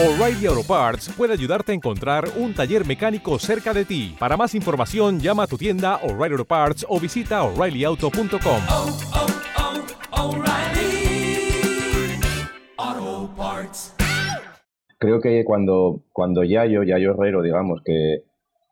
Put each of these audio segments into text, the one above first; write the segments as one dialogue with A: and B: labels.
A: O'Reilly Auto Parts puede ayudarte a encontrar un taller mecánico cerca de ti. Para más información, llama a tu tienda O'Reilly Auto Parts o visita oreillyauto.com.
B: oh, oh, Parts.
C: Creo que cuando, cuando Yayo, Yayo Herrero, digamos, que,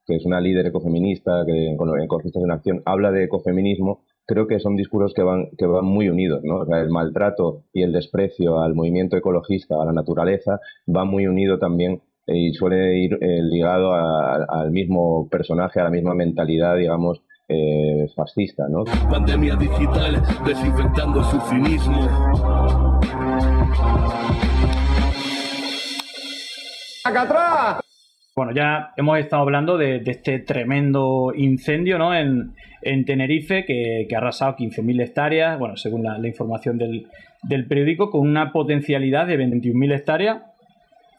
C: que es una líder ecofeminista, que con Ecologistas en Acción, habla de ecofeminismo, creo que son discursos que van, que van muy unidos, ¿no? O sea, el maltrato y el desprecio al movimiento ecologista, a la naturaleza, va muy unido también eh, y suele ir eh, ligado a- al mismo personaje, a la misma mentalidad, digamos, eh, fascista, ¿no?
D: Pandemia digital, desinfectando su cinismo.
E: Bueno, ya hemos estado hablando de, este tremendo incendio ¿no? en, en Tenerife que, ha arrasado 15.000 hectáreas, bueno, según la, información del, del periódico, con una potencialidad de 21.000 hectáreas.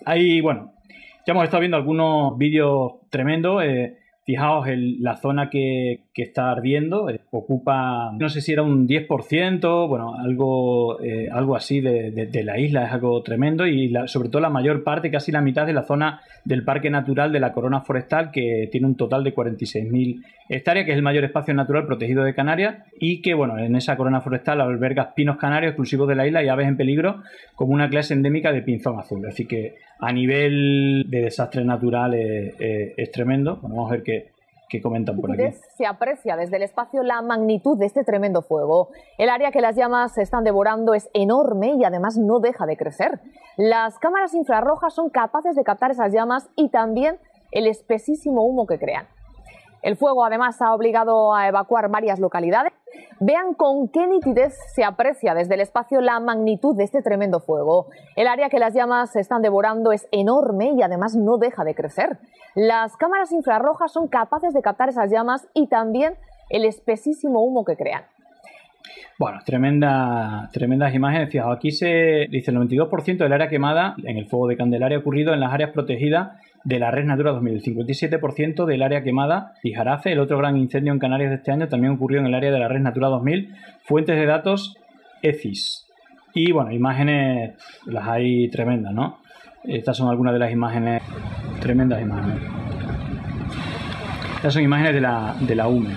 E: Ahí, bueno, ya hemos estado viendo algunos vídeos tremendos. eh, fijaos en la zona que, que está ardiendo, eh, ocupa, no sé si era un 10%, bueno, algo, eh, algo así de, la isla, es algo tremendo y sobre todo la mayor parte, casi la mitad de la zona del Parque Natural de la Corona Forestal, que tiene un total de 46.000 hectáreas, que es el mayor espacio natural protegido de Canarias y que, bueno, en esa Corona Forestal alberga pinos canarios exclusivos de la isla y aves en peligro como una clase endémica de pinzón azul. Así que a nivel de desastre natural eh, es tremendo. Vamos a ver qué, qué comentan por aquí.
F: se aprecia desde el espacio la magnitud de este tremendo fuego. El área que las llamas están devorando es enorme y además no deja de crecer. Las cámaras infrarrojas son capaces de captar esas llamas y también el espesísimo humo que crean. El fuego además ha obligado a evacuar varias localidades. Vean con qué nitidez se aprecia desde el espacio la magnitud de este tremendo fuego. El área que las llamas están devorando es enorme y además no deja de crecer. Las cámaras infrarrojas son capaces de captar esas llamas y también el espesísimo humo que crean.
E: Bueno, tremenda, tremendas imágenes. Fijaos, aquí se dice el 92% del área quemada en el fuego de Candelaria ocurrido en las áreas protegidas de la Red Natura 2000. El 57% del área quemada y Jarafe, el otro gran incendio en Canarias de este año, también ocurrió en el área de la Red Natura 2000. Fuentes de datos ECIS. Y bueno, imágenes, las hay tremendas, ¿no? Estas son algunas de las imágenes, tremendas imágenes. Estas son imágenes de la, de la UME.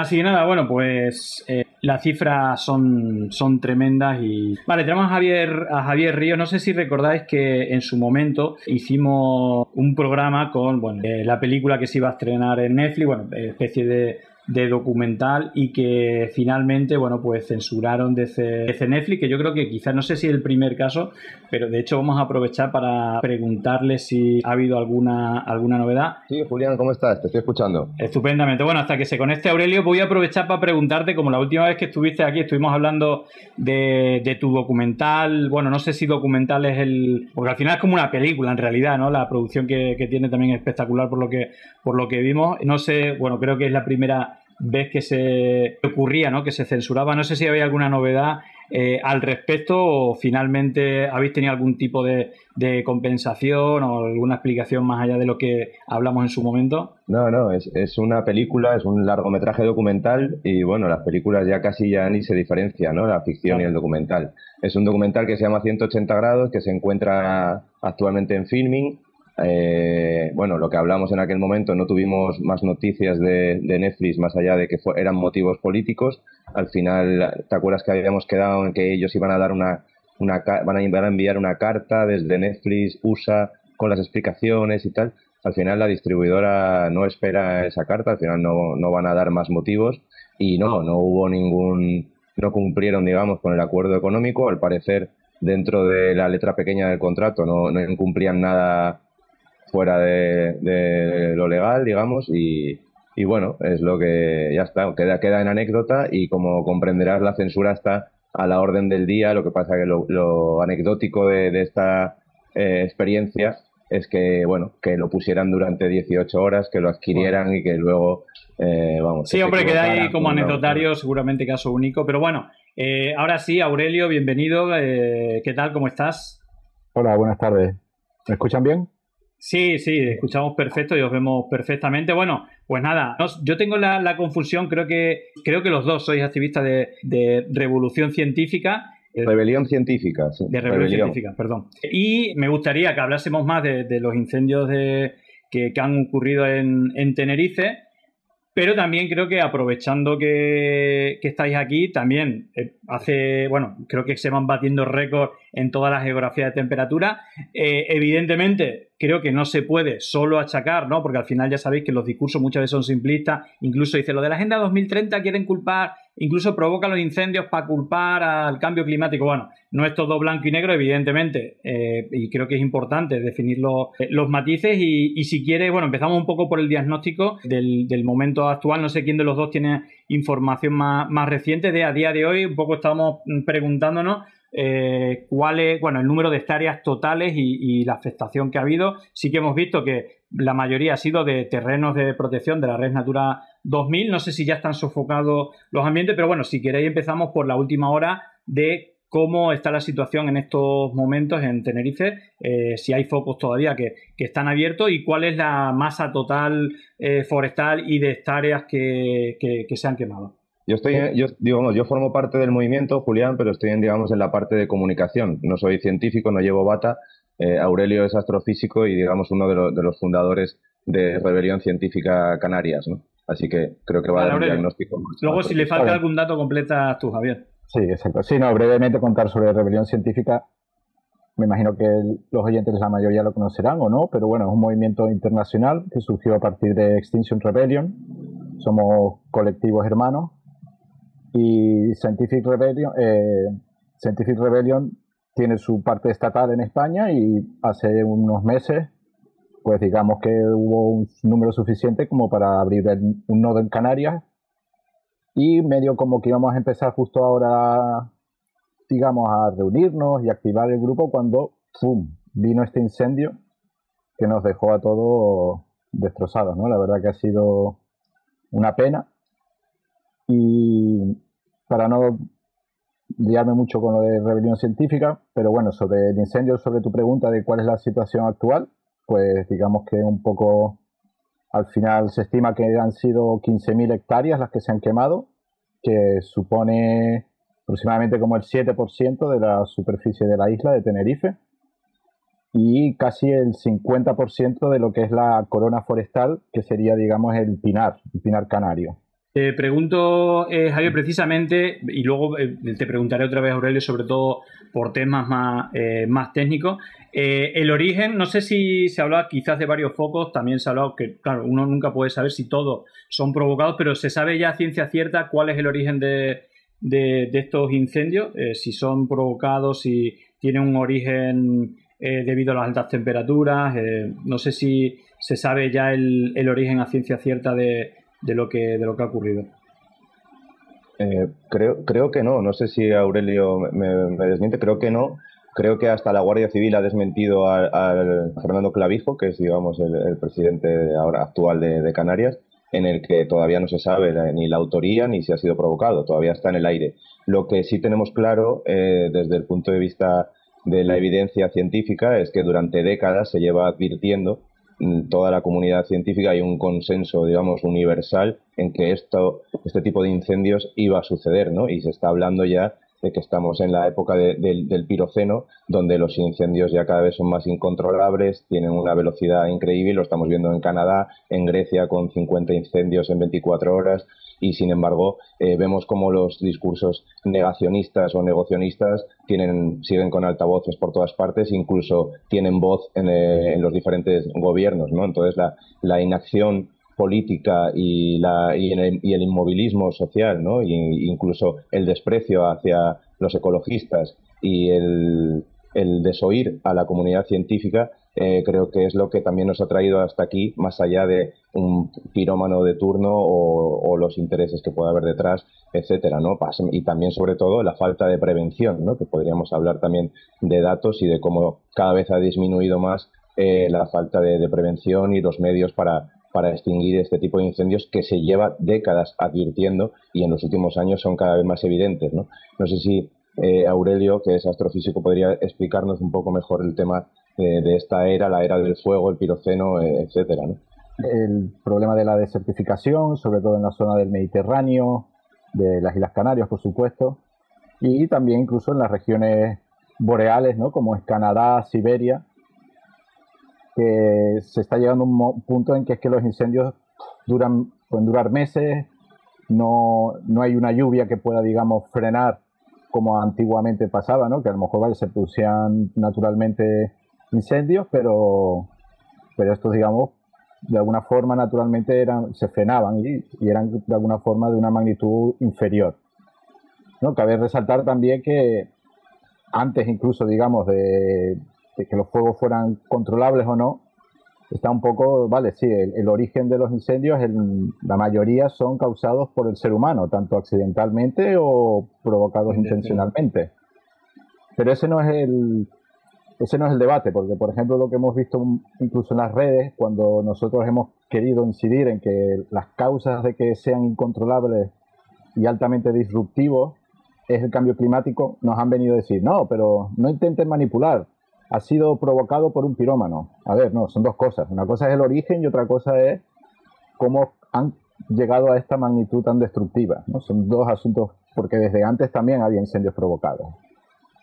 E: Así que nada, bueno, pues eh, las cifras son, son tremendas y... Vale, tenemos a Javier, a Javier Ríos. No sé si recordáis que en su momento hicimos un programa con bueno, eh, la película que se iba a estrenar en Netflix, bueno, eh, especie de, de documental y que finalmente, bueno, pues censuraron desde, desde Netflix, que yo creo que quizás, no sé si el primer caso, pero de hecho vamos a aprovechar para preguntarle si ha habido alguna, alguna novedad.
C: Sí, Julián, ¿cómo estás? Te estoy escuchando.
E: Estupendamente. Bueno, hasta que se conecte Aurelio, voy a aprovechar para preguntarte, como la última vez que estuviste aquí, estuvimos hablando de, de tu documental. Bueno, no sé si documental es el. Porque al final es como una película, en realidad, ¿no? La producción que, que tiene también es espectacular por lo que, por lo que vimos. No sé, bueno, creo que es la primera vez que se ocurría, ¿no? Que se censuraba. No sé si había alguna novedad eh, al respecto o finalmente habéis tenido algún tipo de, de compensación o alguna explicación más allá de lo que hablamos en su momento.
C: No, no, es, es una película, es un largometraje documental y bueno, las películas ya casi ya ni se diferencian, ¿no? La ficción
E: Claro.
C: y el documental. Es un documental que se llama 180 grados, que se encuentra actualmente en filming. Eh, bueno, lo que hablamos en aquel momento, no tuvimos más noticias de, Netflix más allá de que fue- eran motivos políticos. Al final, ¿te acuerdas que habíamos quedado en que ellos iban a dar una, una van a enviar una carta desde Netflix USA con las explicaciones y tal? Al final la distribuidora no espera esa carta, al final no, no van a dar más motivos y no, no hubo ningún, no cumplieron, digamos, con el acuerdo económico. Al parecer, dentro de la letra pequeña del contrato no, no incumplían nada fuera de, de lo legal, digamos, y, y bueno, es lo que ya está, queda, queda en anécdota y como comprenderás, la censura está a la orden del día, lo que pasa que lo, lo anecdótico de, de esta eh, experiencia es que, bueno, que lo pusieran durante 18 horas, que lo adquirieran y que luego, eh, vamos.
E: Sí,
C: que
E: hombre, queda ahí como anecdotario, seguramente caso único. Pero bueno, eh, ahora sí, Aurelio, bienvenido. eh, ¿Qué tal? ¿Cómo estás?
G: Hola, buenas tardes. ¿Me escuchan bien?
E: Sí, sí, escuchamos perfecto y os vemos perfectamente. Bueno, pues nada, yo tengo la, confusión, creo que, creo que los dos sois activistas de, revolución científica.
C: Eh, rebelión científica, sí.
E: De rebelión, científica, perdón. Y me gustaría que hablásemos más de, los incendios de, que, han ocurrido en, en Tenerife pero también creo que aprovechando que, estáis aquí, también eh, hace, bueno, creo que se van batiendo récords en todas las geografías de temperatura. Eh, evidentemente, creo que no se puede solo achacar, ¿no? Porque al final ya sabéis que los discursos muchas veces son simplistas. Incluso dice lo de la Agenda 2030 quieren culpar, incluso provoca los incendios para culpar al cambio climático. Bueno, no es todo blanco y negro, evidentemente, eh, y creo que es importante definir los, matices. Y, si quiere, bueno, empezamos un poco por el diagnóstico del, momento actual. No sé quién de los dos tiene información más, más reciente de a día de hoy. Un poco estamos preguntándonos eh, cuál es, bueno, el número de hectáreas totales y, la afectación que ha habido. Sí que hemos visto que la mayoría ha sido de terrenos de protección de la red Natura 2000. No sé si ya están sofocados los ambientes, pero bueno, si queréis empezamos por la última hora de cómo está la situación en estos momentos en Tenerife, eh, si hay focos todavía que, están abiertos y cuál es la masa total eh, forestal y de hectáreas que se han quemado.
C: Yo estoy, yo, digamos, yo formo parte del movimiento, Julián, pero estoy en, digamos, en la parte de comunicación. No soy científico, no llevo bata. Eh, Aurelio es astrofísico y, digamos, uno de, los fundadores de Rebelión Científica Canarias, ¿no? Así que creo que va a dar un diagnóstico.
E: Luego, si le falta algún dato, completa tú, Javier.
G: Sí, exacto. Sí, no, brevemente contar sobre Rebelión Científica. Me imagino que los oyentes, la mayoría lo conocerán o no, pero bueno, es un movimiento internacional que surgió a partir de Extinction Rebellion. Somos colectivos hermanos y Scientific Rebellion, eh, Scientific Rebellion tiene su parte estatal en España y hace unos meses, pues digamos que hubo un número suficiente como para abrir un nodo en Canarias y medio como que íbamos a empezar justo ahora, digamos, a reunirnos y activar el grupo cuando, ¡pum!, vino este incendio que nos dejó a todos destrozados, ¿no? La verdad que ha sido una pena y para no guiarme mucho con lo de rebelión científica, pero bueno, sobre el incendio, sobre tu pregunta de cuál es la situación actual, pues digamos que un poco al final se estima que han sido 15.000 hectáreas las que se han quemado, que supone aproximadamente como el 7% de la superficie de la isla de Tenerife y casi el 50% de lo que es la corona forestal, que sería, digamos, el pinar, el pinar canario.
E: Te pregunto, eh, Javier, precisamente, y luego eh, te preguntaré otra vez, Aurelio, sobre todo por temas más, eh, técnicos. el origen, no sé si se habla quizás de varios focos, también se ha hablado que, claro, uno nunca puede saber si todos son provocados, pero se sabe ya a ciencia cierta cuál es el origen de, estos incendios, si son provocados, si tienen un origen debido a las altas temperaturas. no sé si se sabe ya el origen a ciencia cierta de de lo que, de lo que ha ocurrido.
C: Eh, creo, creo que no, no sé si Aurelio me, desmiente, creo que no. Creo que hasta la Guardia Civil ha desmentido al Fernando Clavijo, que es digamos el, presidente ahora actual de, Canarias, en el que todavía no se sabe ni la autoría ni si ha sido provocado, todavía está en el aire. Lo que sí tenemos claro eh, desde el punto de vista de la evidencia científica es que durante décadas se lleva advirtiendo toda la comunidad científica hay un consenso, digamos, universal en que esto, este tipo de incendios iba a suceder, ¿no? Y se está hablando ya de que estamos en la época del piroceno, donde los incendios ya cada vez son más incontrolables, tienen una velocidad increíble, lo estamos viendo en Canadá, en Grecia con 50 incendios en 24 horas, y sin embargo eh, vemos como los discursos negacionistas o negocionistas tienen, siguen con altavoces por todas partes, incluso tienen voz en, eh, los diferentes gobiernos, ¿no? Entonces la, la inacción política y, la, y, el, inmovilismo social, ¿no? Y incluso el desprecio hacia los ecologistas y el, desoír a la comunidad científica eh, creo que es lo que también nos ha traído hasta aquí, más allá de un pirómano de turno o, los intereses que pueda haber detrás, etcétera, ¿no? Y también, sobre todo, la falta de prevención, ¿no? Que podríamos hablar también de datos y de cómo cada vez ha disminuido más eh, la falta de prevención y los medios para, para extinguir este tipo de incendios que se lleva décadas advirtiendo y en los últimos años son cada vez más evidentes. No, no sé si eh, Aurelio, que es astrofísico, podría explicarnos un poco mejor el tema de, esta era, la era del fuego, el piroceno, eh, etcétera.
G: El problema de la desertificación, sobre todo en la zona del Mediterráneo, de las Islas Canarias, por supuesto, y también incluso en las regiones boreales, ¿no? como es Canadá, Siberia, que se está llegando a un punto en que es que los incendios duran, pueden durar meses, no, no hay una lluvia que pueda, digamos, frenar como antiguamente pasaba, ¿no? que a lo mejor se producían naturalmente incendios, pero, pero estos, digamos, de alguna forma naturalmente eran, se frenaban y, eran de alguna forma de una magnitud inferior. ¿no? Cabe resaltar también que antes incluso, digamos, de, que los fuegos fueran controlables o no, está un poco, vale, sí, el, origen de los incendios, la mayoría son causados por el ser humano, tanto accidentalmente o provocados intencionalmente. Pero ese no es el, ese no es el debate, porque por ejemplo lo que hemos visto incluso en las redes, cuando nosotros hemos querido incidir en que las causas de que sean incontrolables y altamente disruptivos es el cambio climático, nos han venido a decir, no, pero no intenten manipular, ha sido provocado por un pirómano. A ver, no, son dos cosas. Una cosa es el origen y otra cosa es cómo han llegado a esta magnitud tan destructiva. ¿no? Son dos asuntos, porque desde antes también había incendios provocados.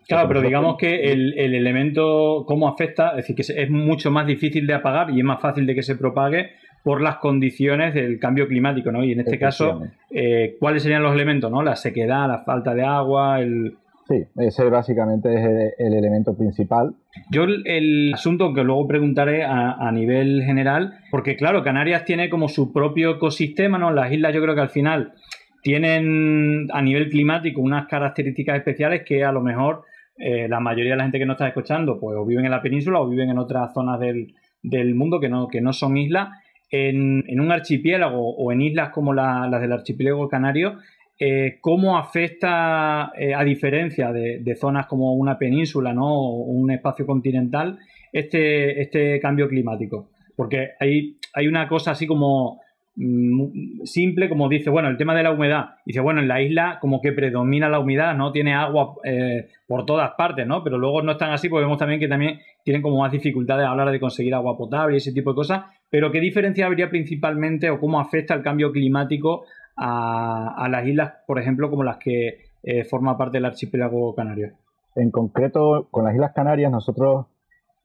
E: Claro, pero digamos que el, elemento, cómo afecta, es decir, que es mucho más difícil de apagar y es más fácil de que se propague por las condiciones del cambio climático, ¿no? Y en este caso, eh, ¿cuáles serían los elementos, no? La sequedad, la falta de agua, el...
G: Sí, ese básicamente es el, elemento principal.
E: Yo el, asunto que luego preguntaré a, nivel general, porque claro, Canarias tiene como su propio ecosistema, ¿no? Las islas yo creo que al final tienen a nivel climático unas características especiales que a lo mejor eh, la mayoría de la gente que no está escuchando, pues o viven en la península o viven en otras zonas del, mundo que no, que no son islas. En, un archipiélago o en islas como las del archipiélago canario, eh, ¿cómo afecta, eh, a diferencia de, zonas como una península ¿no? o un espacio continental, este, este cambio climático? Porque hay, hay una cosa así como Mm, simple, como dice, bueno, el tema de la humedad. Dice, bueno, en la isla como que predomina la humedad, ¿no? Tiene agua eh, por todas partes, ¿no? Pero luego no están así porque vemos también que también tienen como más dificultades a la hora de conseguir agua potable y ese tipo de cosas. Pero ¿qué diferencia habría principalmente o cómo afecta el cambio climático a, las islas, por ejemplo, como las que eh, forma parte del archipiélago canario?
G: En concreto, con las Islas Canarias, nosotros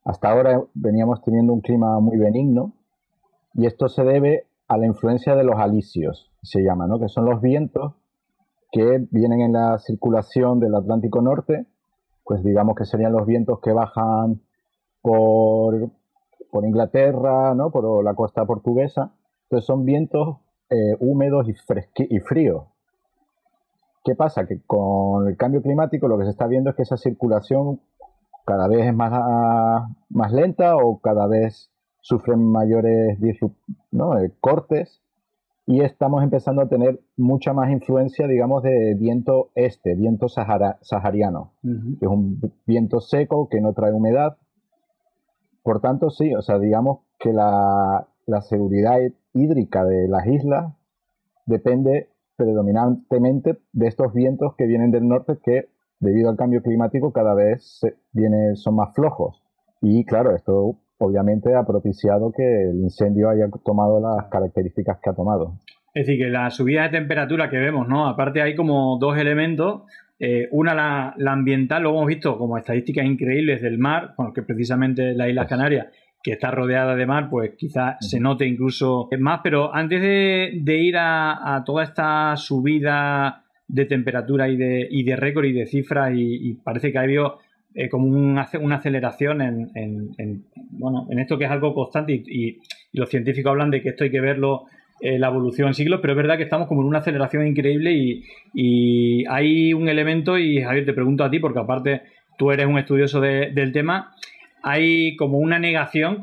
G: hasta ahora veníamos teniendo un clima muy benigno y esto se debe a la influencia de los alisios, se llama, ¿no? que son los vientos que vienen en la circulación del Atlántico Norte, pues digamos que serían los vientos que bajan por, por Inglaterra, ¿no? por la costa portuguesa. Entonces son vientos eh, húmedos y, y fríos. ¿Qué pasa? Que con el cambio climático lo que se está viendo es que esa circulación cada vez es más, más lenta o cada vez sufren mayores ¿no? Eh, cortes y estamos empezando a tener mucha más influencia, digamos, de viento este, viento sahariano, que es un viento seco que no trae humedad. Por tanto, sí, o sea, digamos que la, la seguridad hídrica de las islas depende predominantemente de estos vientos que vienen del norte que debido al cambio climático cada vez viene, son más flojos. Y claro, esto obviamente ha propiciado que el incendio haya tomado las características que ha tomado.
E: Es decir, que la subida de temperatura que vemos, ¿no? Aparte hay como dos elementos. Eh, una, la, ambiental, lo hemos visto como estadísticas increíbles del mar, bueno, que precisamente la isla Canarias, que está rodeada de mar, pues quizás se note incluso más. Pero antes de, ir a, toda esta subida de temperatura y de, y de récord y de cifras, y, parece que ha habido eh, como una aceleración en, bueno, en esto que es algo constante y, los científicos hablan de que esto hay que verlo eh, la evolución en siglos, pero es verdad que estamos como en una aceleración increíble y, hay un elemento, y Javier, te pregunto a ti, porque aparte tú eres un estudioso del tema, hay como una negación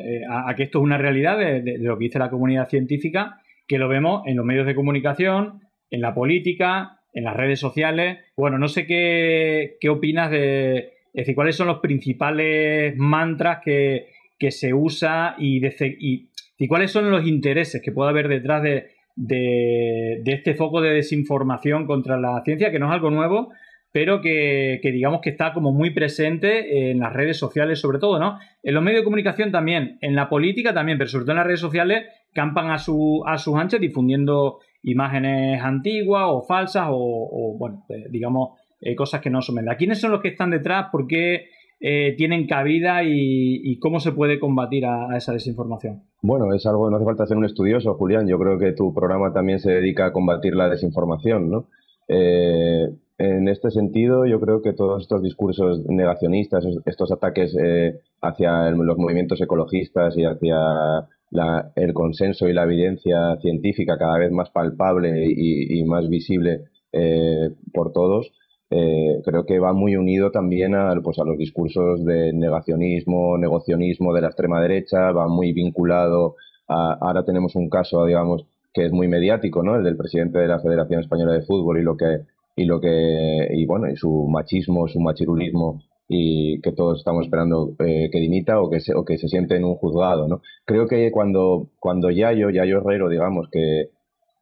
E: eh, a, que esto es una realidad de, lo que dice la comunidad científica, que lo vemos en los medios de comunicación, en la política, en las redes sociales. Bueno, no sé qué, qué opinas de, es decir, cuáles son los principales mantras que, se usa y, y, cuáles son los intereses que puede haber detrás de, de, este foco de desinformación contra la ciencia, que no es algo nuevo, pero que, digamos que está como muy presente en las redes sociales sobre todo, ¿no? En los medios de comunicación también, en la política también, pero sobre todo en las redes sociales campan a, su, a sus anchas difundiendo imágenes antiguas o falsas o, bueno, eh, digamos, eh, cosas que no son verdad. ¿Quiénes son los que están detrás? ¿Por qué eh, tienen cabida y, cómo se puede combatir a, esa desinformación?
C: Bueno, es algo, no hace falta ser un estudioso, Julián. Yo creo que tu programa también se dedica a combatir la desinformación, ¿no? Eh, en este sentido, yo creo que todos estos discursos negacionistas, estos ataques hacia los movimientos ecologistas y hacia el consenso y la evidencia científica cada vez más palpable y, más visible por todos, eh, creo que va muy unido también a, pues, a los discursos de negacionismo, negocionismo de la extrema derecha, va muy vinculado a, ahora tenemos un caso, digamos, que es muy mediático, ¿no? El del presidente de la Federación Española de Fútbol y lo que y lo que y bueno, y su machismo, su machirulismo y que todos estamos esperando eh, que dimita o que se, o que se siente en un juzgado, ¿no? Creo que cuando cuando Yayo, Yayo Herrero, digamos que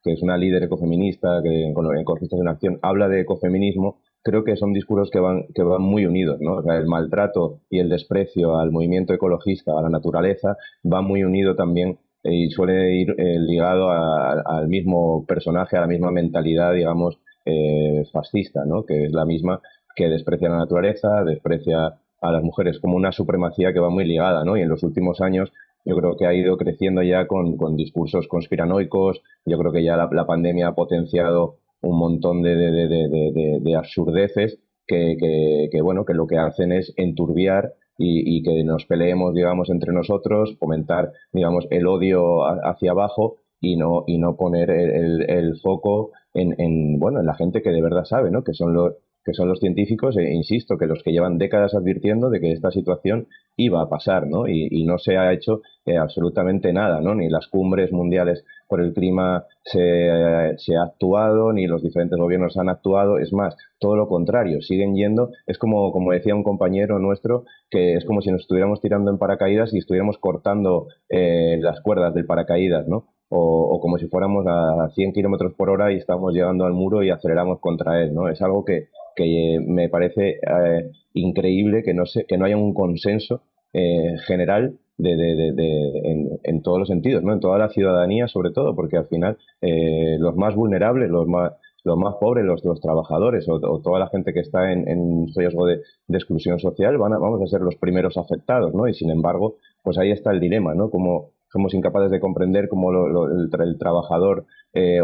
C: que es una líder ecofeminista que con Ecologistas en Acción habla de ecofeminismo, creo que son discursos que van, que van muy unidos, ¿no? el maltrato y el desprecio al movimiento ecologista, a la naturaleza, va muy unido también y suele ir eh, ligado al mismo personaje, a la misma mentalidad, digamos, eh, fascista, ¿no? Que es la misma que desprecia la naturaleza, desprecia a las mujeres como una supremacía que va muy ligada, ¿no? Y en los últimos años yo creo que ha ido creciendo ya con, discursos conspiranoicos, yo creo que ya la pandemia ha potenciado un montón de, de, de, absurdeces que, bueno, que lo que hacen es enturbiar y, que nos peleemos, digamos, entre nosotros, fomentar, digamos, el odio hacia abajo y no, y no poner el foco en, en, bueno, en la gente que de verdad sabe, ¿no? Que son los, que son los científicos, e insisto, que los que llevan décadas advirtiendo de que esta situación iba a pasar, ¿no? Y, no se ha hecho eh, absolutamente nada, ¿no? Ni las cumbres mundiales por el clima se, ha actuado, ni los diferentes gobiernos han actuado, es más, todo lo contrario, siguen yendo, es como, como decía un compañero nuestro, que es como si nos estuviéramos tirando en paracaídas y estuviéramos cortando eh, las cuerdas del paracaídas, ¿no? O, como si fuéramos a 100 kilómetros por hora y estamos llegando al muro y aceleramos contra él, ¿no? Es algo que, que me parece eh, increíble que no, se, que no haya un consenso eh, general de, de, de, en, todos los sentidos, ¿no? en toda la ciudadanía sobre todo, porque al final eh, los más vulnerables, los más, los más pobres, los, los trabajadores o, toda la gente que está en, en riesgo de, exclusión social, van a, vamos a ser los primeros afectados, ¿no? Y sin embargo, pues ahí está el dilema, ¿no? Como somos incapaces de comprender cómo el, el, trabajador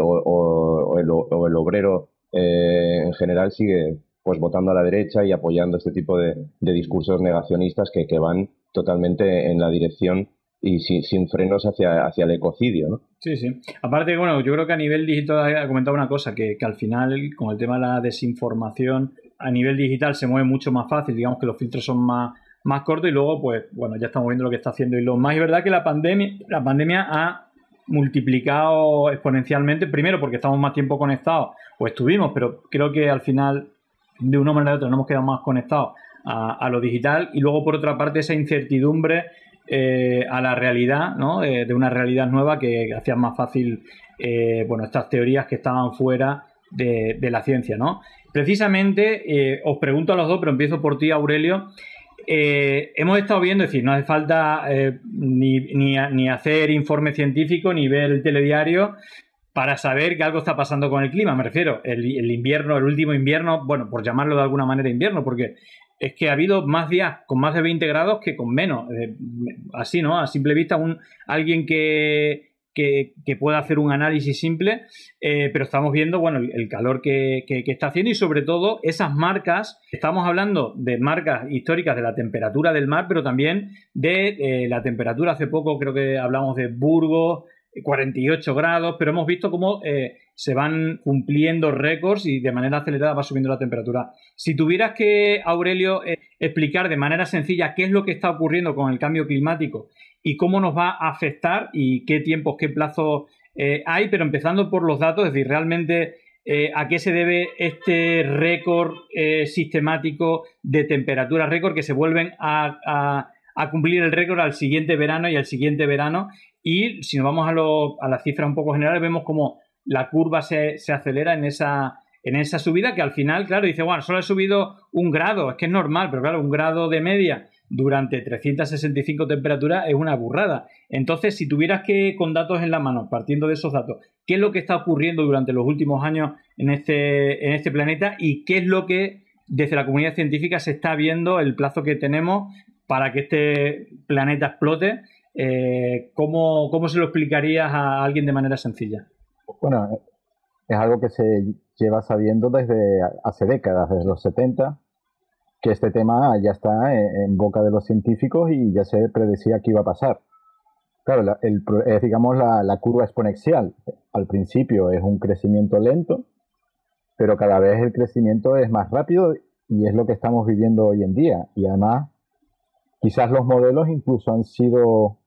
C: o, o, el, obrero eh, en general sigue pues votando a la derecha y apoyando este tipo de, discursos negacionistas que, van totalmente en la dirección y sin, frenos hacia, el ecocidio.
E: Sí, sí. Aparte, bueno, yo creo que a nivel digital ha comentado una cosa, que al final, con el tema de la desinformación, a nivel digital se mueve mucho más fácil, digamos que los filtros son más, más cortos y luego, pues, bueno, ya estamos viendo lo que está haciendo. Y lo más es verdad que la pandemia, la pandemia ha multiplicado exponencialmente, primero porque estamos más tiempo conectados, o estuvimos, pero creo que al final, de una manera u otra, nos hemos quedado más conectados a, lo digital, y luego por otra parte esa incertidumbre eh, a la realidad, ¿no? de una realidad nueva que hacía más fácil, eh, bueno, estas teorías que estaban fuera de, la ciencia, ¿no? Precisamente, eh, os pregunto a los dos, pero empiezo por ti, Aurelio, eh, hemos estado viendo, es decir, no hace falta eh, ni, ni, hacer informe científico ni ver el telediario para saber que algo está pasando con el clima. Me refiero, el, invierno, el último invierno, bueno, por llamarlo de alguna manera invierno, porque es que ha habido más días con más de 20 grados que con menos. Eh, así, ¿no? A simple vista, un, alguien que, que, pueda hacer un análisis simple, eh, pero estamos viendo bueno, el, calor que, está haciendo y sobre todo esas marcas, estamos hablando de marcas históricas de la temperatura del mar, pero también de eh, la temperatura, hace poco creo que hablamos de Burgos, 48 grados, pero hemos visto cómo eh, se van cumpliendo récords y de manera acelerada va subiendo la temperatura. Si tuvieras que, Aurelio, explicar de manera sencilla qué es lo que está ocurriendo con el cambio climático y cómo nos va a afectar y qué tiempos, qué plazos eh, hay, pero empezando por los datos, es decir, realmente eh, a qué se debe este récord eh, sistemático de temperatura récord que se vuelven a, cumplir el récord al siguiente verano y al siguiente verano. Y si nos vamos a, lo, a las cifras un poco generales, vemos como la curva se, acelera en esa, en esa subida que al final, claro, dice, bueno, solo he subido un grado, es que es normal, pero claro, un grado de media durante 365 temperaturas es una burrada. Entonces, si tuvieras que, con datos en la mano, partiendo de esos datos, ¿qué es lo que está ocurriendo durante los últimos años en este, en este planeta y qué es lo que desde la comunidad científica se está viendo el plazo que tenemos para que este planeta explote? Eh, ¿cómo, ¿Cómo se lo explicarías a alguien de manera sencilla?
G: Bueno, es algo que se lleva sabiendo desde hace décadas, desde los 70, que este tema ya está en, boca de los científicos y ya se predecía que iba a pasar. Claro, el, es digamos la, curva exponencial. Al principio es un crecimiento lento, pero cada vez el crecimiento es más rápido y es lo que estamos viviendo hoy en día. Y además, quizás los modelos incluso han sido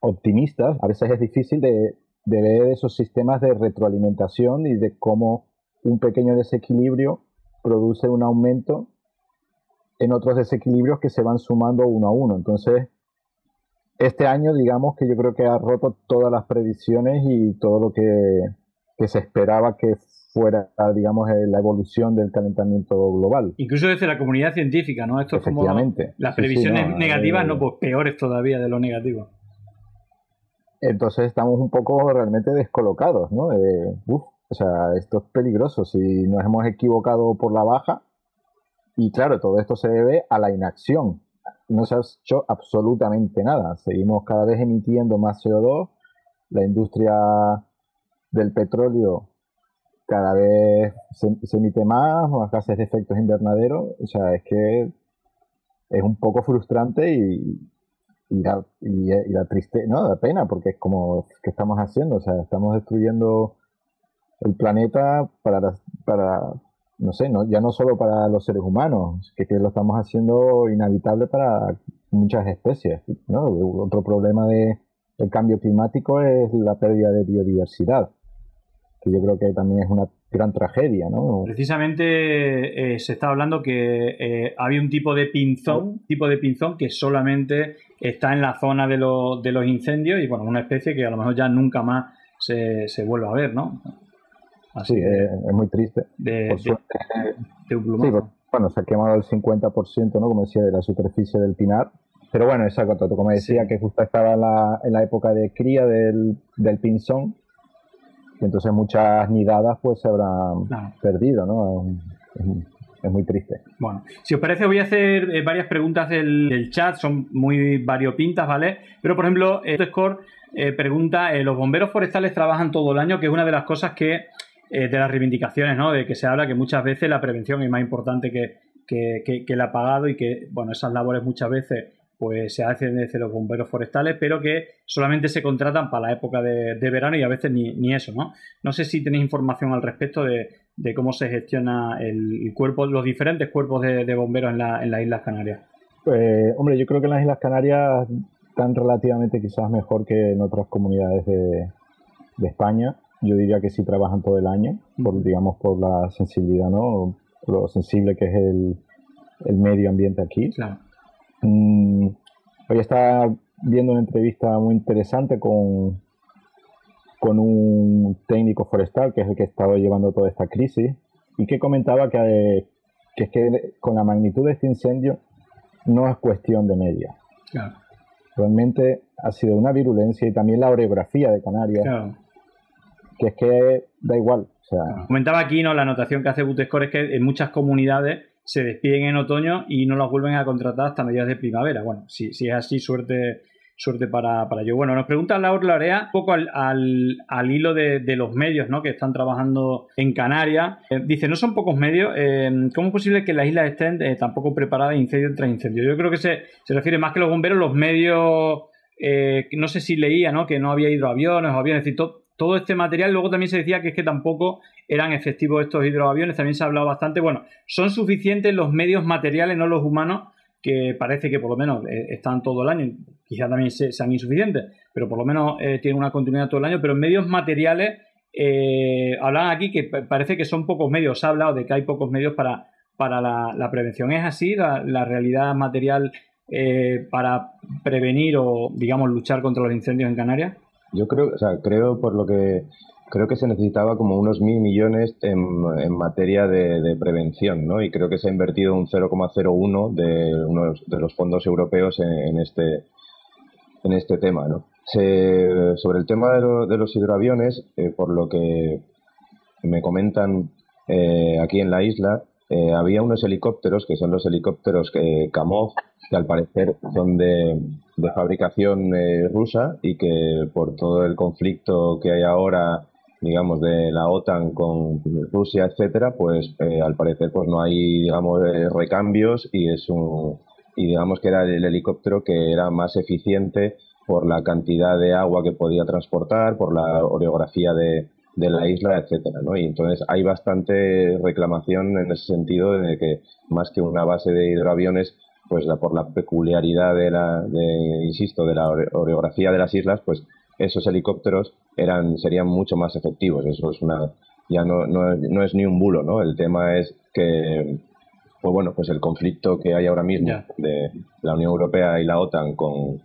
G: optimistas. A veces es difícil de ver esos sistemas de retroalimentación y de cómo un pequeño desequilibrio produce un aumento en otros desequilibrios que se van sumando uno a uno. Entonces, este año, digamos que yo creo que ha roto todas las predicciones y todo lo que, se esperaba que fuera, digamos, eh, la evolución del calentamiento global.
E: Incluso desde la comunidad científica, ¿no? Esto es como las previsiones negativas, no, pues peores todavía de lo negativo.
G: Entonces estamos un poco realmente descolocados, ¿no? o sea, esto es peligroso. Si nos hemos equivocado por la baja, y claro, todo esto se debe a la inacción. No se ha hecho absolutamente nada. Seguimos cada vez emitiendo más CO2. La industria del petróleo cada vez se, emite más, más gases de efectos invernaderos. O sea, es que es un poco frustrante y, y da, triste, no, da pena, porque es como, ¿qué estamos haciendo? O sea, estamos destruyendo el planeta para, no sé, no, ya no solo para los seres humanos, que, que lo estamos haciendo inhabitable para muchas especies. ¿no? Otro problema de, del cambio climático es la pérdida de biodiversidad, que yo creo que también es una gran tragedia. ¿no?
E: Precisamente eh, se está hablando que eh, había un tipo de pinzón, tipo de pinzón que solamente está en la zona de, de los incendios y bueno, una especie que a lo mejor ya nunca más se, se vuelve a ver, ¿no?
G: Así es, muy triste.
E: De, un
G: plumazo. bueno, se ha quemado el 50%, ¿no? Como decía, de la superficie del pinar. Pero bueno, exacto, como decía, que justo estaba en la, en la época de cría del, del pinzón. Y entonces muchas nidadas pues se habrán perdido, ¿no? Es, muy triste.
E: Bueno, si os parece, voy a hacer eh, varias preguntas del, chat, son muy variopintas, ¿vale? Pero por ejemplo, este score eh, pregunta: eh, ¿los bomberos forestales trabajan todo el año? Que es una de las cosas que eh, de las reivindicaciones, ¿no? De que se habla que muchas veces la prevención es más importante que, que, el apagado y que, bueno, esas labores muchas veces pues se hacen desde los bomberos forestales, pero que solamente se contratan para la época de, verano y a veces ni, eso, ¿no? No sé si tenéis información al respecto de, cómo se gestiona el, cuerpo, los diferentes cuerpos de, bomberos en, la, en las Islas Canarias.
G: Pues, hombre, yo creo que en las Islas Canarias están relativamente quizás mejor que en otras comunidades de, de España yo diría que sí trabajan todo el año, por, digamos, por la sensibilidad, ¿no? lo sensible que es el, medio ambiente aquí.
E: Claro.
G: Mm, hoy estaba viendo una entrevista muy interesante con, con un técnico forestal, que es el que estaba llevando toda esta crisis, y que comentaba que, que es que con la magnitud de este incendio no es cuestión de media.
E: Claro.
G: Realmente ha sido una virulencia y también la orografía de Canarias.
E: Claro
G: que es que da igual.
E: Comentaba aquí, ¿no? La anotación que hace Butescore es que en muchas comunidades se despiden en otoño y no las vuelven a contratar hasta mediados de primavera. Bueno, si, si es así, suerte, suerte para, para yo. Bueno, nos pregunta Laura Larea un poco al, al, hilo de, los medios ¿no? que están trabajando en Canarias. Eh, dice, no son pocos medios. Eh, ¿Cómo es posible que las islas estén eh, tampoco preparadas incendio tras incendio? Yo creo que se, se refiere más que los bomberos, los medios... no sé si leía, ¿no? Que no había hidroaviones o aviones, es todo este material. Luego también se decía que es que tampoco eran efectivos estos hidroaviones, también se ha hablado bastante. Bueno, son suficientes los medios materiales, no los humanos, que parece que por lo menos eh, están todo el año, quizás también sean insuficientes, pero por lo menos eh, tienen una continuidad todo el año, pero medios materiales, eh, hablan aquí que parece que son pocos medios, se ha hablado de que hay pocos medios para, para la, prevención. ¿Es así la realidad material para prevenir o, digamos, luchar contra los incendios en Canarias?
C: Yo creo, o sea, creo por lo que creo que se necesitaba como unos mil millones en, en materia de, de, prevención, ¿no? Y creo que se ha invertido un 0,01 de unos de los fondos europeos en, en, este en este tema, ¿no? Se, sobre el tema de, lo, de los hidroaviones, eh, por lo que me comentan eh, aquí en la isla, eh, había unos helicópteros que son los helicópteros que Kamov, que al parecer son de, de fabricación eh, rusa y que por todo el conflicto que hay ahora digamos de la OTAN con Rusia etcétera pues eh, al parecer pues no hay digamos eh, recambios y es un y digamos que era el helicóptero que era más eficiente por la cantidad de agua que podía transportar por la orografía de, de la isla, etcétera, ¿no? Y entonces hay bastante reclamación en ese sentido de que más que una base de hidroaviones, pues por la peculiaridad de la, de, insisto, de la orografía de las islas, pues esos helicópteros eran serían mucho más efectivos. Eso es una ya no, no, no es ni un bulo, ¿no? El tema es que pues bueno, pues el conflicto que hay ahora mismo yeah. de la Unión Europea y la OTAN con,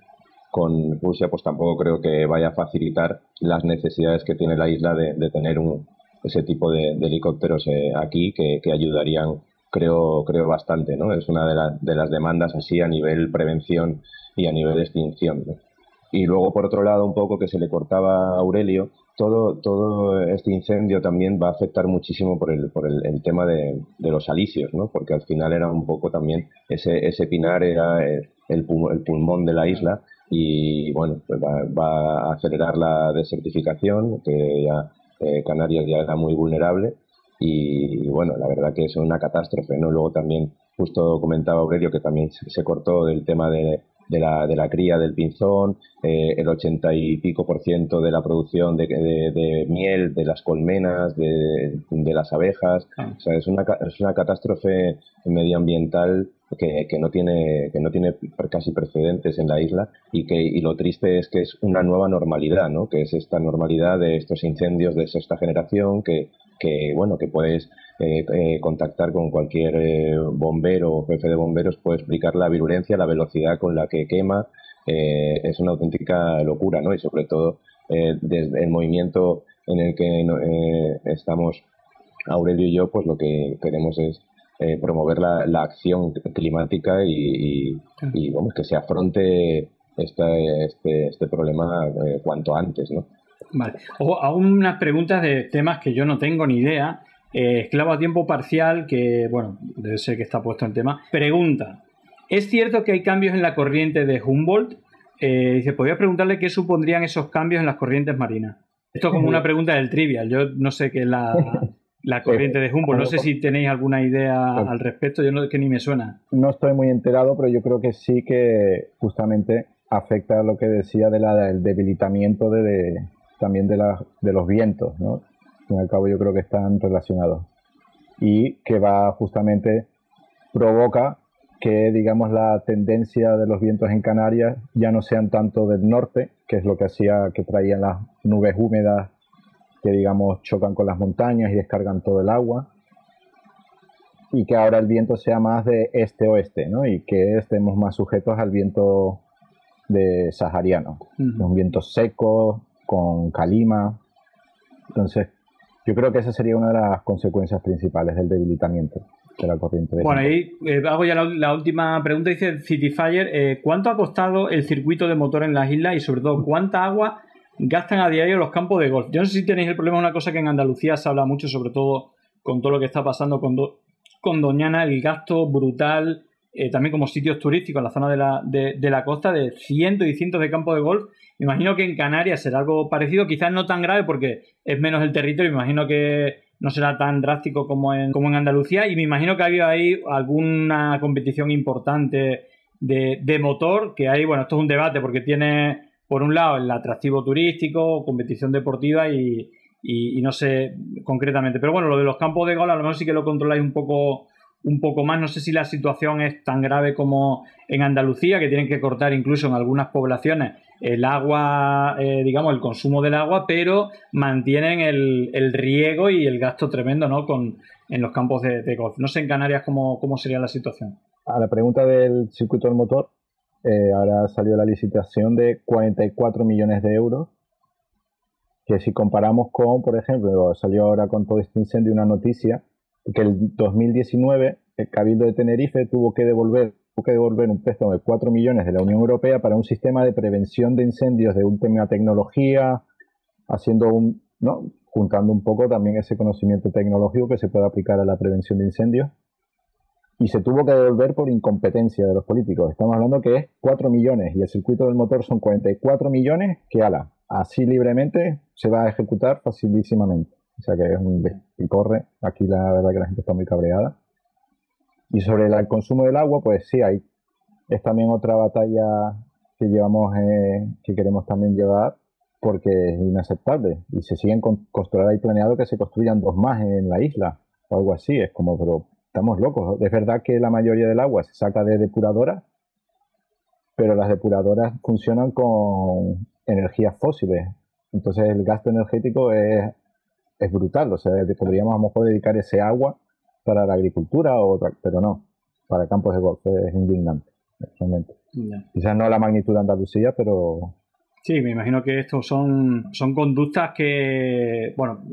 C: con Rusia, pues tampoco creo que vaya a facilitar las necesidades que tiene la isla de, de tener un, ese tipo de, de helicópteros eh, aquí que, que, ayudarían, creo, creo bastante, ¿no? Es una de, la, de, las demandas así a nivel prevención y a nivel extinción. Y luego, por otro lado, un poco que se le cortaba a Aurelio, todo, todo este incendio también va a afectar muchísimo por el, por el, el tema de, de, los alicios, ¿no? Porque al final era un poco también, ese, ese pinar era el, el pulmón de la isla y bueno, pues va, va, a acelerar la desertificación, que ya eh, Canarias ya era muy vulnerable y, bueno, la verdad que es una catástrofe, ¿no? Luego también, justo comentaba Aurelio que también se cortó del tema de, de la, de la cría del pinzón, eh, el ochenta y pico por ciento de la producción de, de, de miel, de las colmenas, de, de las abejas. Ah. O sea, es una, es una catástrofe medioambiental que, que, no tiene, que no tiene casi precedentes en la isla y, que, y lo triste es que es una nueva normalidad, ¿no? que es esta normalidad de estos incendios de sexta generación que, que bueno, que puedes eh, eh, contactar con cualquier eh, bombero o jefe de bomberos, puede explicar la virulencia, la velocidad con la que quema, eh, es una auténtica locura, ¿no? Y sobre todo eh, desde el movimiento en el que estamos Aurelio y yo, pues lo que queremos es promover la, la, acción climática y, y, y, vamos, que se afronte esta, este, este problema cuanto antes, ¿no?
E: Vale. O aún unas preguntas de temas que yo no tengo ni idea. Eh, esclavo a tiempo parcial, que bueno, debe ser que está puesto en tema. Pregunta: ¿Es cierto que hay cambios en la corriente de Humboldt? Eh, dice, podría preguntarle qué supondrían esos cambios en las corrientes marinas. Esto es como una pregunta del trivial. Yo no sé qué es la, la corriente de Humboldt. No sé si tenéis alguna idea al respecto. Yo no que ni me suena.
G: No estoy muy enterado, pero yo creo que sí que justamente afecta a lo que decía de la, del debilitamiento de, de también de, la, de los vientos, ¿no? Al fin y al cabo yo creo que están relacionados. Y que va justamente, provoca que digamos la tendencia de los vientos en Canarias ya no sean tanto del norte, que es lo que hacía que traían las nubes húmedas que digamos chocan con las montañas y descargan todo el agua, y que ahora el viento sea más de este-oeste, ¿no? Y que estemos más sujetos al viento de sahariano, uh -huh. un viento seco, con calima. Entonces, yo creo que esa sería una de las consecuencias principales del debilitamiento de la corriente. De
E: bueno, ahí eh, hago ya la, la, última pregunta. Dice Cityfire, eh, ¿cuánto ha costado el circuito de motor en las islas y sobre todo cuánta agua gastan a diario los campos de golf? Yo no sé si tenéis el problema, una cosa que en Andalucía se habla mucho, sobre todo con todo lo que está pasando con, do, con Doñana, el gasto brutal, eh, también como sitios turísticos en la zona de la, de, la costa, de cientos y cientos de campos de golf me imagino que en Canarias será algo parecido, quizás no tan grave porque es menos el territorio, me imagino que no será tan drástico como en, como en Andalucía y me imagino que ha habido ahí alguna competición importante de, de motor, que hay, bueno, esto es un debate porque tiene por un lado el atractivo turístico, competición deportiva y, y, y, no sé concretamente. Pero bueno, lo de los campos de gol a lo mejor sí que lo controláis un poco un poco más. No sé si la situación es tan grave como en Andalucía, que tienen que cortar incluso en algunas poblaciones el agua, eh, digamos, el consumo del agua, pero mantienen el, el, riego y el gasto tremendo ¿no? Con, en los campos de, golf. No sé en Canarias cómo, cómo, sería la situación.
G: A la pregunta del circuito del motor, eh, ahora salió la licitación de 44 millones de euros que si comparamos con, por ejemplo, salió ahora con todo este incendio una noticia, que el 2019 el Cabildo de Tenerife tuvo que devolver tuvo que devolver un préstamo de 4 millones de la Unión Europea para un sistema de prevención de incendios de última tecnología, haciendo un, ¿no? juntando un poco también ese conocimiento tecnológico que se puede aplicar a la prevención de incendios. Y se tuvo que devolver por incompetencia de los políticos. Estamos hablando que es 4 millones y el circuito del motor son 44 millones que, ala, así libremente se va a ejecutar facilísimamente. O sea que es un y corre. Aquí la verdad que la gente está muy cabreada. Y sobre el consumo del agua, pues sí, hay, es también otra batalla que llevamos, eh, que queremos también llevar, porque es inaceptable. Y se siguen construyendo, hay planeado que se construyan dos más en la isla, o algo así. Es como, pero estamos locos. Es verdad que la mayoría del agua se saca de depuradoras, pero las depuradoras funcionan con energías fósiles. Entonces el gasto energético es, es brutal. O sea, podríamos a lo mejor dedicar ese agua para la agricultura, o pero no, para campos de golf es indignante, realmente. Quizás no a la magnitud de Andalucía, pero...
E: Sí, me imagino que estos son, son conductas que, bueno,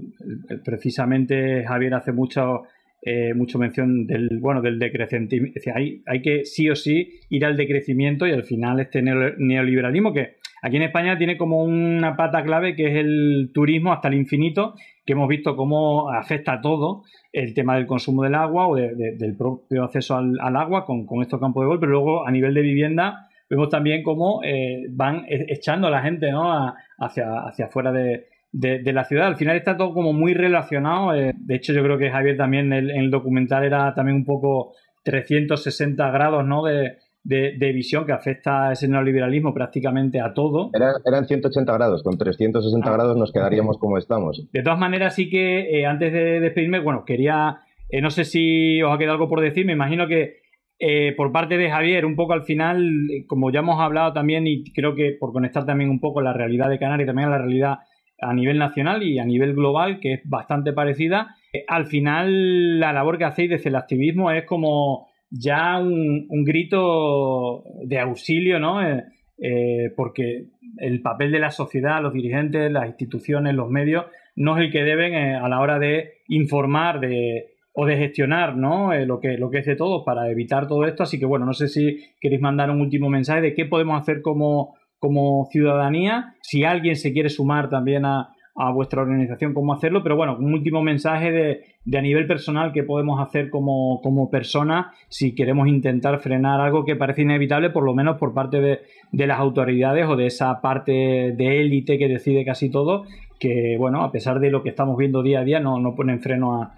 E: precisamente Javier hace mucho, eh, mucho mención del, bueno, del decrecimiento. hay, hay que sí o sí ir al decrecimiento y al final este neoliberalismo que aquí en España tiene como una pata clave que es el turismo hasta el infinito, que hemos visto cómo afecta a todo el tema del consumo del agua o del propio acceso al, agua con, estos campos de gol, pero luego a nivel de vivienda vemos también cómo eh, van e, echando a la gente ¿no? hacia, hacia afuera de, la ciudad. Al final está todo como muy relacionado. Eh, de hecho, yo creo que Javier también en el, documental era también un poco 360 grados ¿no? de, de, visión que afecta a ese neoliberalismo prácticamente a todo.
C: eran 180 grados, con 360 ah. grados nos quedaríamos como estamos.
E: De todas maneras, sí que eh, antes de despedirme, bueno, quería, eh, no sé si os ha quedado algo por decir, me imagino que eh, por parte de Javier, un poco al final, como ya hemos hablado también, y creo que por conectar también un poco la realidad de Canarias y también a la realidad a nivel nacional y a nivel global, que es bastante parecida, al final la labor que hacéis desde el activismo es como ya un, grito de auxilio, ¿no? Eh, eh, porque el papel de la sociedad, los dirigentes, las instituciones, los medios, no es el que deben eh, a la hora de informar de, o de gestionar ¿no? lo, que, lo que es de todos para evitar todo esto. Así que bueno, no sé si queréis mandar un último mensaje de qué podemos hacer como, como ciudadanía, si alguien se quiere sumar también a, a vuestra organización cómo hacerlo, pero bueno, un último mensaje de, a nivel personal que podemos hacer como, como persona si queremos intentar frenar algo que parece inevitable, por lo menos por parte de, las autoridades o de esa parte de élite que decide casi todo, que bueno, a pesar de lo que estamos viendo día a día, no, no ponen freno a,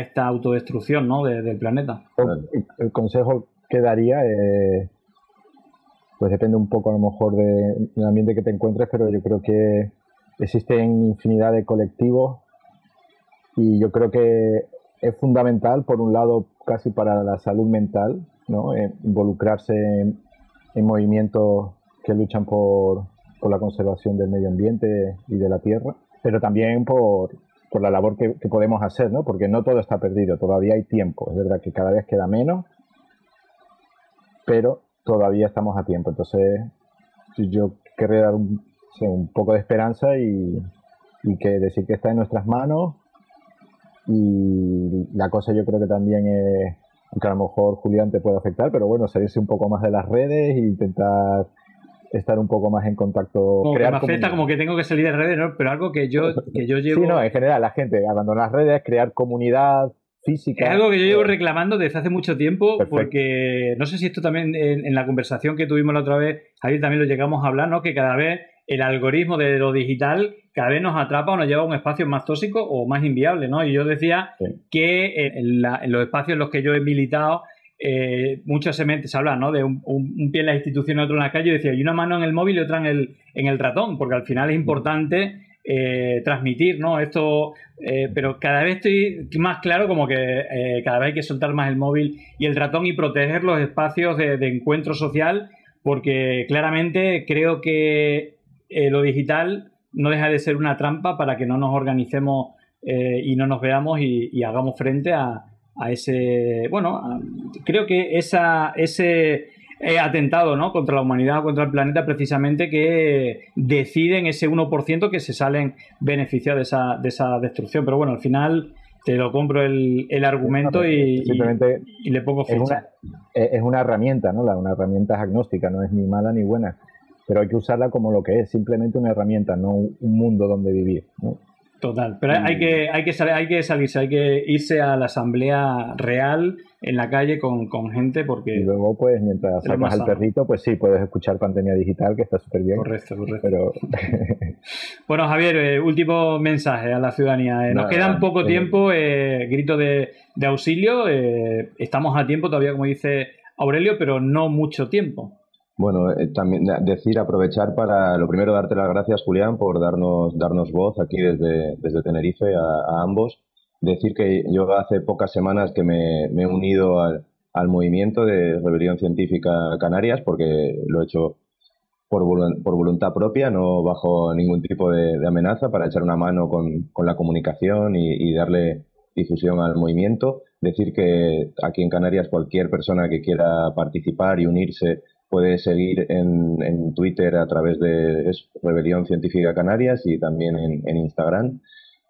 E: esta autodestrucción ¿no? del planeta.
G: El, consejo que daría eh, pues depende un poco a lo mejor del ambiente que te encuentres, pero yo creo que existen infinidad de colectivos y yo creo que es fundamental, por un lado, casi para la salud mental, ¿no? Eh, involucrarse en, movimientos que luchan por, la conservación del medio ambiente y de la tierra, pero también por, la labor que, podemos hacer, ¿no? porque no todo está perdido, todavía hay tiempo, es verdad que cada vez queda menos, pero todavía estamos a tiempo. Entonces, yo querría dar un, un poco de esperanza y, que decir que está en nuestras manos. Y la cosa yo creo que también es, que a lo mejor Julián te puede afectar, pero bueno, salirse un poco más de las redes e intentar estar un poco más en contacto.
E: Como crear me afecta como que tengo que salir de redes, ¿no? Pero algo que yo, que yo llevo...
G: Sí, no, en general, la gente, abandonar las redes, crear comunidad, Física,
E: es algo que yo llevo reclamando desde hace mucho tiempo, porque no sé si esto también en, en, la conversación que tuvimos la otra vez, ahí también lo llegamos a hablar, ¿no? Que cada vez el algoritmo de lo digital cada vez nos atrapa o nos lleva a un espacio más tóxico o más inviable, ¿no? Y yo decía que en, los espacios en los que yo he militado, eh, muchas se, se habla ¿no? de un, pie en la institución y otro en la calle, y decía, y una mano en el móvil y otra en el, en el ratón, porque al final es importante eh, transmitir, ¿no? Esto, eh, pero cada vez estoy más claro como que cada vez hay que soltar más el móvil y el ratón y proteger los espacios de encuentro social, porque claramente creo que eh, lo digital no deja de ser una trampa para que no nos organicemos eh, y no nos veamos y, hagamos frente a, ese, bueno, creo que esa, ese eh, atentado ¿no? contra la humanidad, contra el planeta, precisamente que deciden ese 1% que se salen beneficiados de esa, de esa destrucción. Pero bueno, al final te lo compro el, el argumento y,
G: Simplemente
E: y- y le pongo
G: es
E: fecha.
G: una, es una herramienta, ¿no? La- Una herramienta es agnóstica, no es ni mala ni buena, pero hay que usarla como lo que es, simplemente una herramienta, no un un mundo donde vivir. ¿no?
E: Total, pero hay que, hay, que sal- hay que salirse, hay que irse a la asamblea real en la calle con, con gente
G: Y
E: porque...
G: luego, pues, mientras sacas al perrito, pues sí, puedes escuchar Pandemia Digital, que está súper bien,
E: Correcto, correcto.
G: pero
E: Bueno, Javier, eh, último mensaje a la ciudadanía. Eh, nos queda poco
C: eh,
E: tiempo, eh, grito de, de auxilio. eh, estamos a tiempo todavía, como dice Aurelio, pero no mucho tiempo.
C: Bueno, eh, también decir, aprovechar para, lo primero, darte las gracias, Julián, por darnos, darnos voz aquí desde, desde Tenerife a, ambos. Decir que yo hace pocas semanas que me, me he unido al, al movimiento de Rebelión Científica Canarias, porque lo he hecho por, por voluntad propia, no bajo ningún tipo de, amenaza, para echar una mano con, con la comunicación y darle difusión al movimiento. Decir que aquí en Canarias cualquier persona que quiera participar y unirse puede seguir en, en Twitter a través de Rebelión Científica Canarias y también en, en Instagram.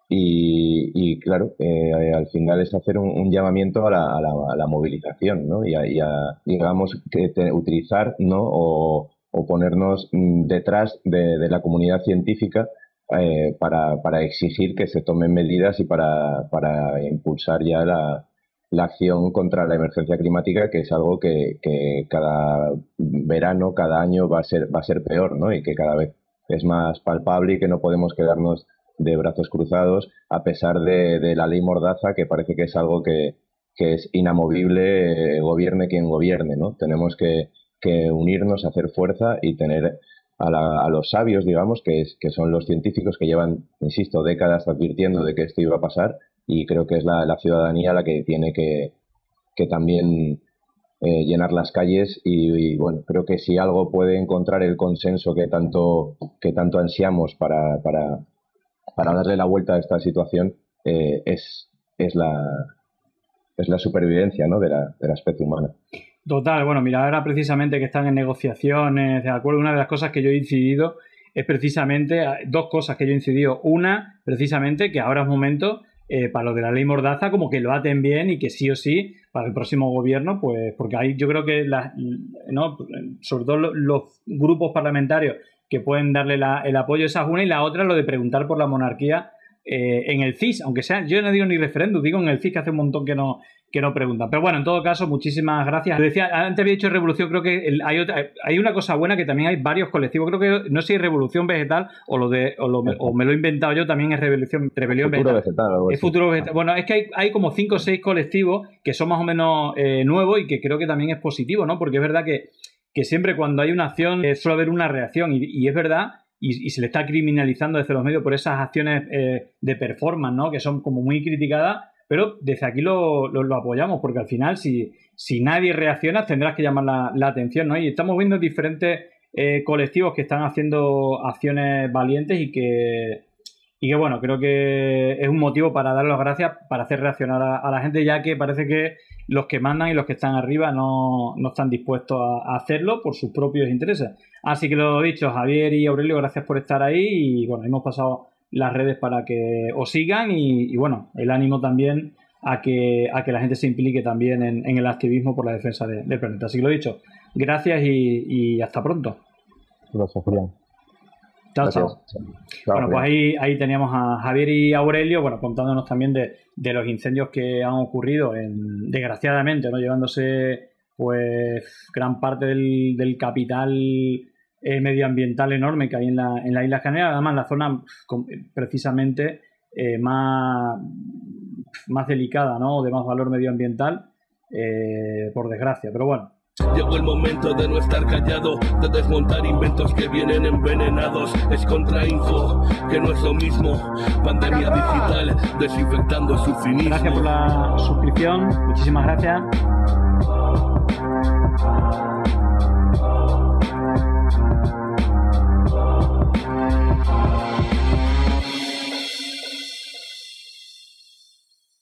C: Y, y, claro, eh, al final es hacer un, un llamamiento a la, a la- a la movilización, ¿no? Y a, y a, digamos, que te- utilizar, ¿no? O, o ponernos mm, detrás de, de la comunidad científica eh, para, para exigir que se tomen medidas y para, para impulsar ya la, la acción contra la emergencia climática, que es algo que, cada verano, cada año va a ser, va a ser peor, ¿no? Y que cada vez es más palpable y que no podemos quedarnos de brazos cruzados a pesar de, de la ley Mordaza, que parece que es algo que, que es inamovible, eh, gobierne quien gobierne, ¿no? Tenemos que, que unirnos, hacer fuerza y tener a, la- a los sabios, digamos, que, que son los científicos que llevan, insisto, décadas advirtiendo de que esto iba a pasar y creo que es la, la ciudadanía la que tiene que, que también eh, llenar las calles y, bueno, creo que si algo puede encontrar el consenso que tanto, que tanto ansiamos para, para, para darle la vuelta a esta situación eh, es, es, la, es la supervivencia ¿no? de, la, de la especie humana.
E: Total, bueno, mira, ahora precisamente que están en negociaciones, de acuerdo, una de las cosas que yo he incidido es precisamente dos cosas que yo he incidido. Una, precisamente, que ahora es momento eh, para lo de la ley Mordaza, como que lo aten bien y que sí o sí, para el próximo gobierno, pues, porque ahí yo creo que, las, ¿no? sobre todo lo- los grupos parlamentarios que pueden darle la- el apoyo a esa una y la otra lo de preguntar por la monarquía eh, en el CIS, aunque sea, yo no digo ni referéndum, digo en el CIS que hace un montón que no, que no preguntan. Pero bueno, en todo caso, muchísimas gracias. Decía, antes había dicho Revolución, creo que hay, otra, hay una cosa buena que también hay varios colectivos. Creo que no sé si es Revolución Vegetal o lo de o, lo- o me lo he inventado yo, también es Rebelión, Rebelión
C: Futuro
E: Vegetal.
C: vegetal, algo
E: Es futuro vegetal. Bueno, es que hay, hay como cinco o seis colectivos que son más o menos eh, nuevos y que creo que también es positivo, ¿no? Porque es verdad que, que siempre cuando hay una acción eh, suele haber una reacción y, y es verdad y, y se le está criminalizando desde los medios por esas acciones eh, de performance, ¿no? Que son como muy criticadas, pero desde aquí lo, lo- apoyamos porque al final si, si nadie reacciona tendrás que llamar la, la atención, ¿no? Y estamos viendo diferentes eh, colectivos que están haciendo acciones valientes y que, y que bueno, creo que es un motivo para dar las gracias, para hacer reaccionar a, la gente, ya que parece que los que mandan y los que están arriba no, no están dispuestos a hacerlo por sus propios intereses. Así que lo dicho, Javier y Aurelio, gracias por estar ahí y bueno, hemos pasado las redes para que os sigan y, y, bueno, el ánimo también a que, a que la gente se implique también en, en el activismo por la defensa de- del planeta. Así que lo dicho, gracias y, y hasta pronto.
G: Gracias, Julián.
E: Chao, chao. Bueno, pues ahí, ahí teníamos a Javier y Aurelio, bueno, contándonos también de, de los incendios que han ocurrido, en, desgraciadamente, ¿no? Llevándose, pues, gran parte del, del capital eh, medioambiental enorme que hay en la, en la isla Canarias, además la zona con- precisamente eh, más, más delicada, ¿no? De más valor medioambiental, eh, por desgracia. Pero bueno,
D: Llegó el momento de no estar callado, de desmontar inventos que vienen envenenados. Es contrainfo, que no es lo mismo. Pandemia digital, desinfectando su cinismo.
E: Gracias por la suscripción, muchísimas gracias.